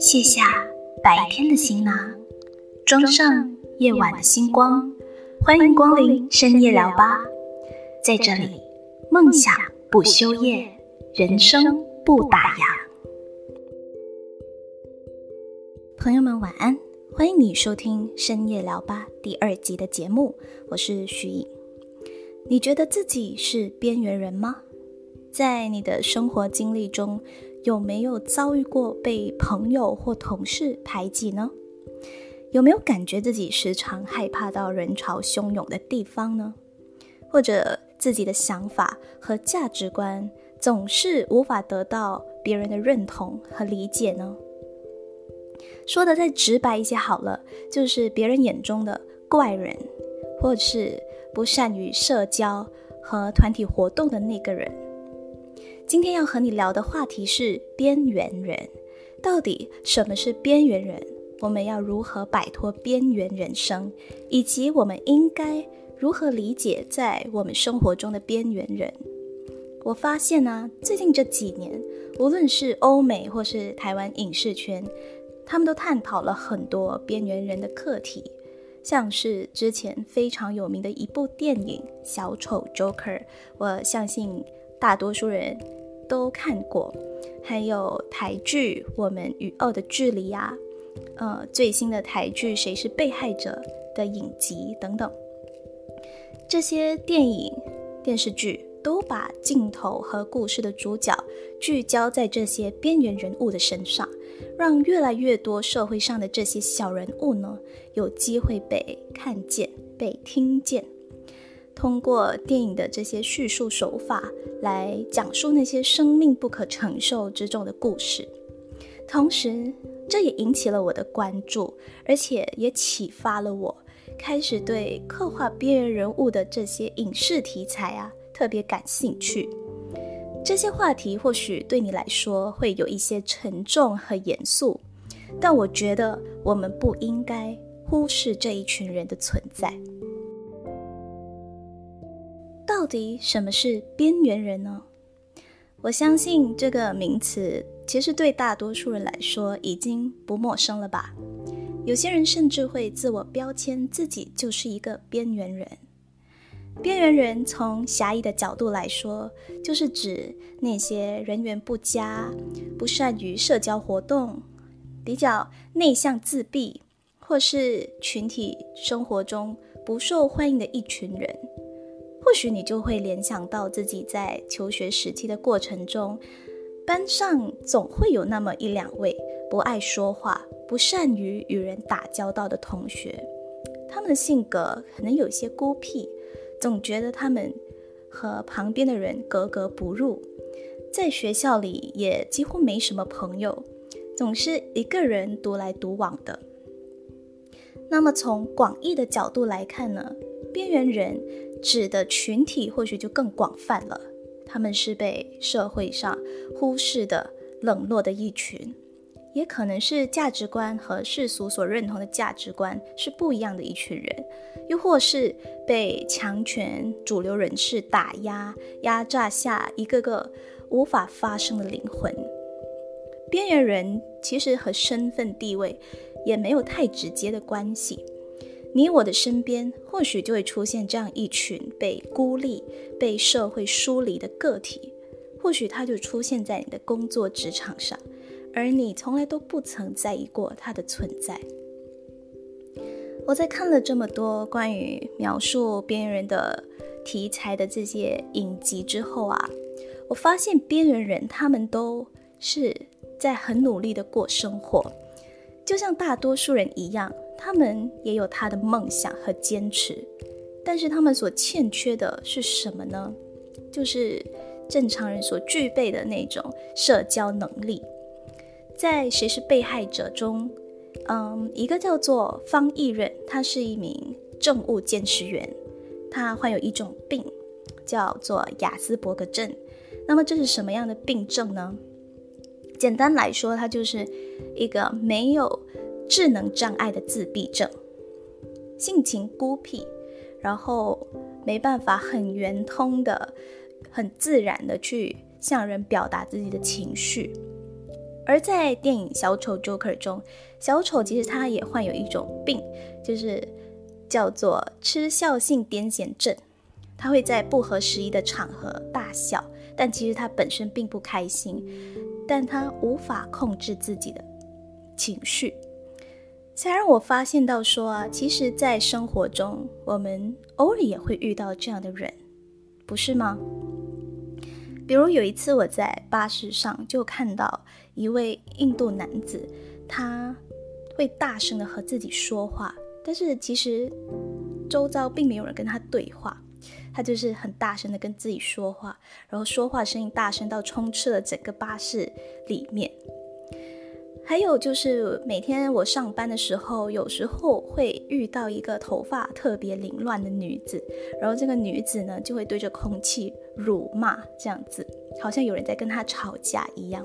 卸下白天的行囊，装上夜晚的星光。欢迎光临深夜聊吧，在这里，梦想不休夜，人生不打烊。朋友们晚安，欢迎你收听深夜聊吧第二集的节目，我是徐颖。你觉得自己是边缘人吗？在你的生活经历中，有没有遭遇过被朋友或同事排挤呢？有没有感觉自己时常害怕到人潮汹涌的地方呢？或者自己的想法和价值观总是无法得到别人的认同和理解呢？说的再直白一些好了，就是别人眼中的怪人，或是不善于社交和团体活动的那个人。今天要和你聊的话题是边缘人，到底什么是边缘人？我们要如何摆脱边缘人生，以及我们应该如何理解在我们生活中的边缘人？我发现呢，最近这几年，无论是欧美或是台湾影视圈，他们都探讨了很多边缘人的课题，像是之前非常有名的一部电影《小丑 Joker》，我相信大多数人。都看过，还有台剧《我们与恶的距离》呀，呃，最新的台剧《谁是被害者》的影集等等，这些电影、电视剧都把镜头和故事的主角聚焦在这些边缘人物的身上，让越来越多社会上的这些小人物呢，有机会被看见、被听见。通过电影的这些叙述手法来讲述那些生命不可承受之重的故事，同时这也引起了我的关注，而且也启发了我开始对刻画边缘人物的这些影视题材啊特别感兴趣。这些话题或许对你来说会有一些沉重和严肃，但我觉得我们不应该忽视这一群人的存在。到底什么是边缘人呢？我相信这个名词其实对大多数人来说已经不陌生了吧。有些人甚至会自我标签自己就是一个边缘人。边缘人从狭义的角度来说，就是指那些人缘不佳、不善于社交活动、比较内向自闭，或是群体生活中不受欢迎的一群人。或许你就会联想到自己在求学时期的过程中，班上总会有那么一两位不爱说话、不善于与人打交道的同学。他们的性格可能有些孤僻，总觉得他们和旁边的人格格不入，在学校里也几乎没什么朋友，总是一个人独来独往的。那么从广义的角度来看呢，边缘人。指的群体或许就更广泛了，他们是被社会上忽视的、冷落的一群，也可能是价值观和世俗所认同的价值观是不一样的一群人，又或是被强权主流人士打压、压榨下一个个无法发声的灵魂。边缘人其实和身份地位也没有太直接的关系。你我的身边，或许就会出现这样一群被孤立、被社会疏离的个体。或许他就出现在你的工作职场上，而你从来都不曾在意过他的存在。我在看了这么多关于描述边缘人的题材的这些影集之后啊，我发现边缘人他们都是在很努力的过生活，就像大多数人一样。他们也有他的梦想和坚持，但是他们所欠缺的是什么呢？就是正常人所具备的那种社交能力。在《谁是被害者》中，嗯，一个叫做方毅任，他是一名政务监视员，他患有一种病，叫做雅斯伯格症。那么这是什么样的病症呢？简单来说，他就是一个没有。智能障碍的自闭症，性情孤僻，然后没办法很圆通的、很自然的去向人表达自己的情绪，而在电影《小丑 Joker》中，小丑其实他也患有一种病，就是叫做吃笑性癫痫症。他会在不合时宜的场合大笑，但其实他本身并不开心，但他无法控制自己的情绪。才让我发现到说啊，其实，在生活中，我们偶尔也会遇到这样的人，不是吗？比如有一次我在巴士上就看到一位印度男子，他会大声的和自己说话，但是其实周遭并没有人跟他对话，他就是很大声的跟自己说话，然后说话声音大声到充斥了整个巴士里面。还有就是每天我上班的时候，有时候会遇到一个头发特别凌乱的女子，然后这个女子呢就会对着空气辱骂，这样子好像有人在跟她吵架一样。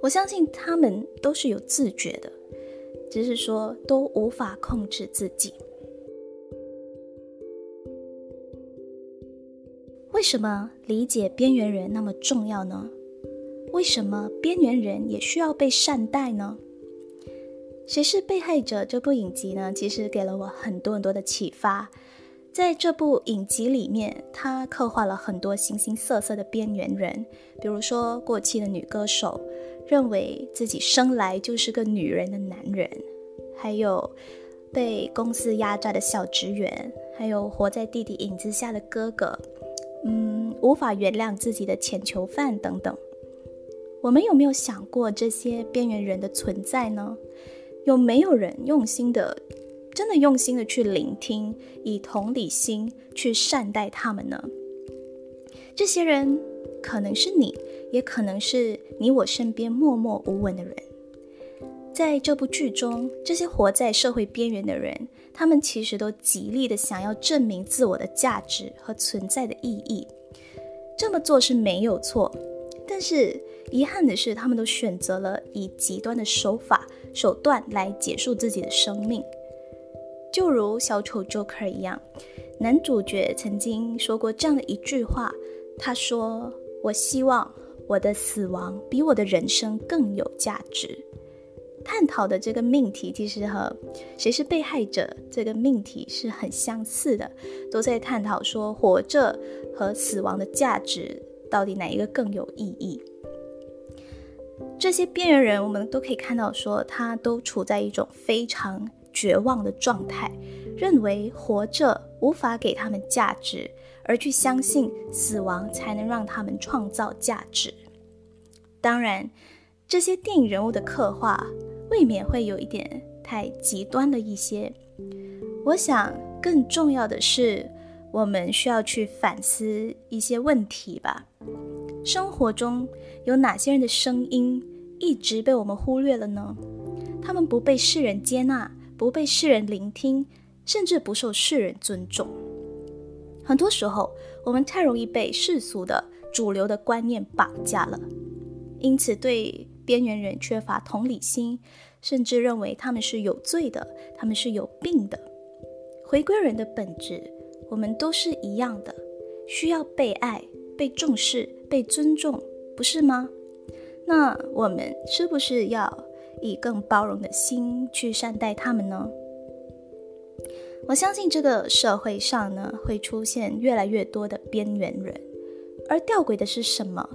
我相信他们都是有自觉的，只是说都无法控制自己。为什么理解边缘人那么重要呢？为什么边缘人也需要被善待呢？谁是被害者？这部影集呢，其实给了我很多很多的启发。在这部影集里面，它刻画了很多形形色色的边缘人，比如说过气的女歌手，认为自己生来就是个女人的男人，还有被公司压榨的小职员，还有活在弟弟影子下的哥哥，嗯，无法原谅自己的钱囚犯等等。我们有没有想过这些边缘人的存在呢？有没有人用心的，真的用心的去聆听，以同理心去善待他们呢？这些人可能是你，也可能是你我身边默默无闻的人。在这部剧中，这些活在社会边缘的人，他们其实都极力的想要证明自我的价值和存在的意义。这么做是没有错，但是。遗憾的是，他们都选择了以极端的手法手段来结束自己的生命，就如小丑 Joker 一样。男主角曾经说过这样的一句话：“他说，我希望我的死亡比我的人生更有价值。”探讨的这个命题其实和谁是被害者这个命题是很相似的，都在探讨说活着和死亡的价值到底哪一个更有意义。这些边缘人，我们都可以看到，说他都处在一种非常绝望的状态，认为活着无法给他们价值，而去相信死亡才能让他们创造价值。当然，这些电影人物的刻画未免会有一点太极端了一些。我想，更重要的是，我们需要去反思一些问题吧。生活中有哪些人的声音？一直被我们忽略了呢？他们不被世人接纳，不被世人聆听，甚至不受世人尊重。很多时候，我们太容易被世俗的主流的观念绑架了，因此对边缘人缺乏同理心，甚至认为他们是有罪的，他们是有病的。回归人的本质，我们都是一样的，需要被爱、被重视、被尊重，不是吗？那我们是不是要以更包容的心去善待他们呢？我相信这个社会上呢会出现越来越多的边缘人，而吊诡的是什么？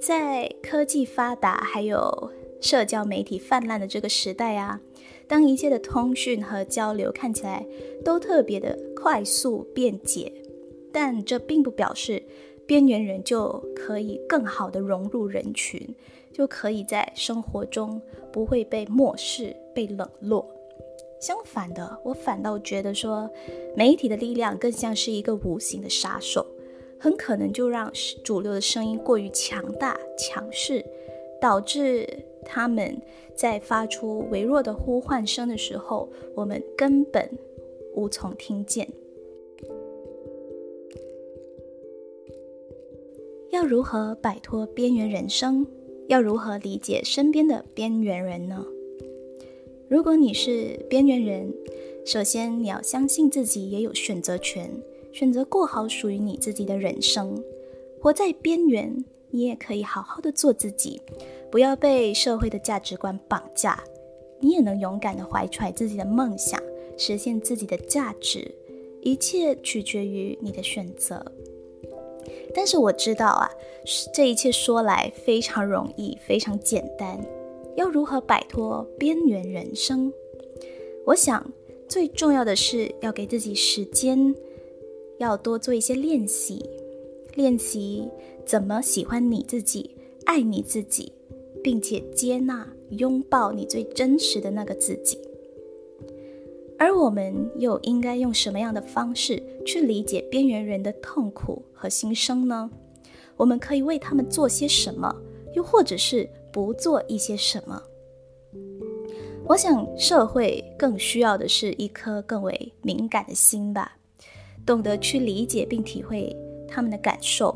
在科技发达还有社交媒体泛滥的这个时代啊，当一切的通讯和交流看起来都特别的快速便捷，但这并不表示。边缘人就可以更好的融入人群，就可以在生活中不会被漠视、被冷落。相反的，我反倒觉得说，媒体的力量更像是一个无形的杀手，很可能就让主流的声音过于强大、强势，导致他们在发出微弱的呼唤声的时候，我们根本无从听见。要如何摆脱边缘人生？要如何理解身边的边缘人呢？如果你是边缘人，首先你要相信自己也有选择权，选择过好属于你自己的人生。活在边缘，你也可以好好的做自己，不要被社会的价值观绑架，你也能勇敢的怀揣自己的梦想，实现自己的价值。一切取决于你的选择。但是我知道啊，这一切说来非常容易，非常简单。要如何摆脱边缘人生？我想最重要的是要给自己时间，要多做一些练习，练习怎么喜欢你自己，爱你自己，并且接纳、拥抱你最真实的那个自己。而我们又应该用什么样的方式去理解边缘人的痛苦和心声呢？我们可以为他们做些什么，又或者是不做一些什么？我想，社会更需要的是一颗更为敏感的心吧，懂得去理解并体会他们的感受，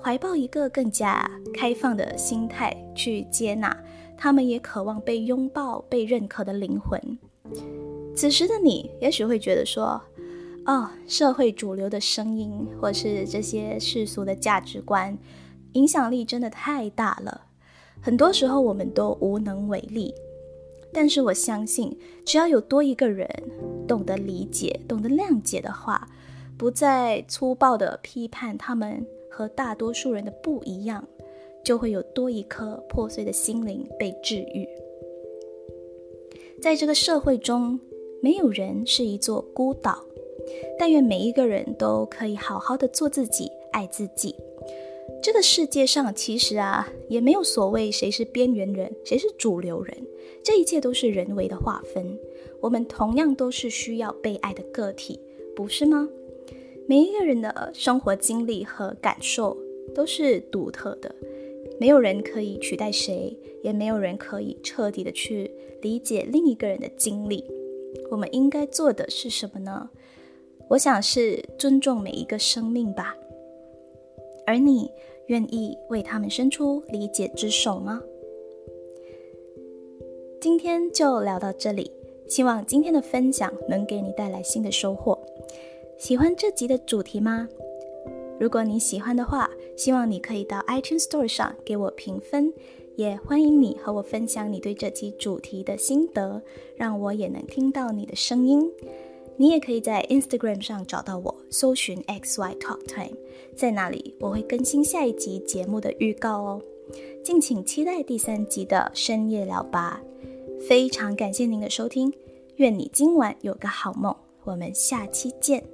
怀抱一个更加开放的心态去接纳他们，也渴望被拥抱、被认可的灵魂。此时的你，也许会觉得说：“哦，社会主流的声音，或是这些世俗的价值观，影响力真的太大了。很多时候，我们都无能为力。但是，我相信，只要有多一个人懂得理解、懂得谅解的话，不再粗暴的批判他们和大多数人的不一样，就会有多一颗破碎的心灵被治愈。在这个社会中。没有人是一座孤岛，但愿每一个人都可以好好的做自己，爱自己。这个世界上其实啊，也没有所谓谁是边缘人，谁是主流人，这一切都是人为的划分。我们同样都是需要被爱的个体，不是吗？每一个人的生活经历和感受都是独特的，没有人可以取代谁，也没有人可以彻底的去理解另一个人的经历。我们应该做的是什么呢？我想是尊重每一个生命吧。而你愿意为他们伸出理解之手吗？今天就聊到这里，希望今天的分享能给你带来新的收获。喜欢这集的主题吗？如果你喜欢的话，希望你可以到 iTunes Store 上给我评分。也欢迎你和我分享你对这期主题的心得，让我也能听到你的声音。你也可以在 Instagram 上找到我，搜寻 XY Talk Time，在那里我会更新下一集节目的预告哦。敬请期待第三集的深夜聊吧。非常感谢您的收听，愿你今晚有个好梦。我们下期见。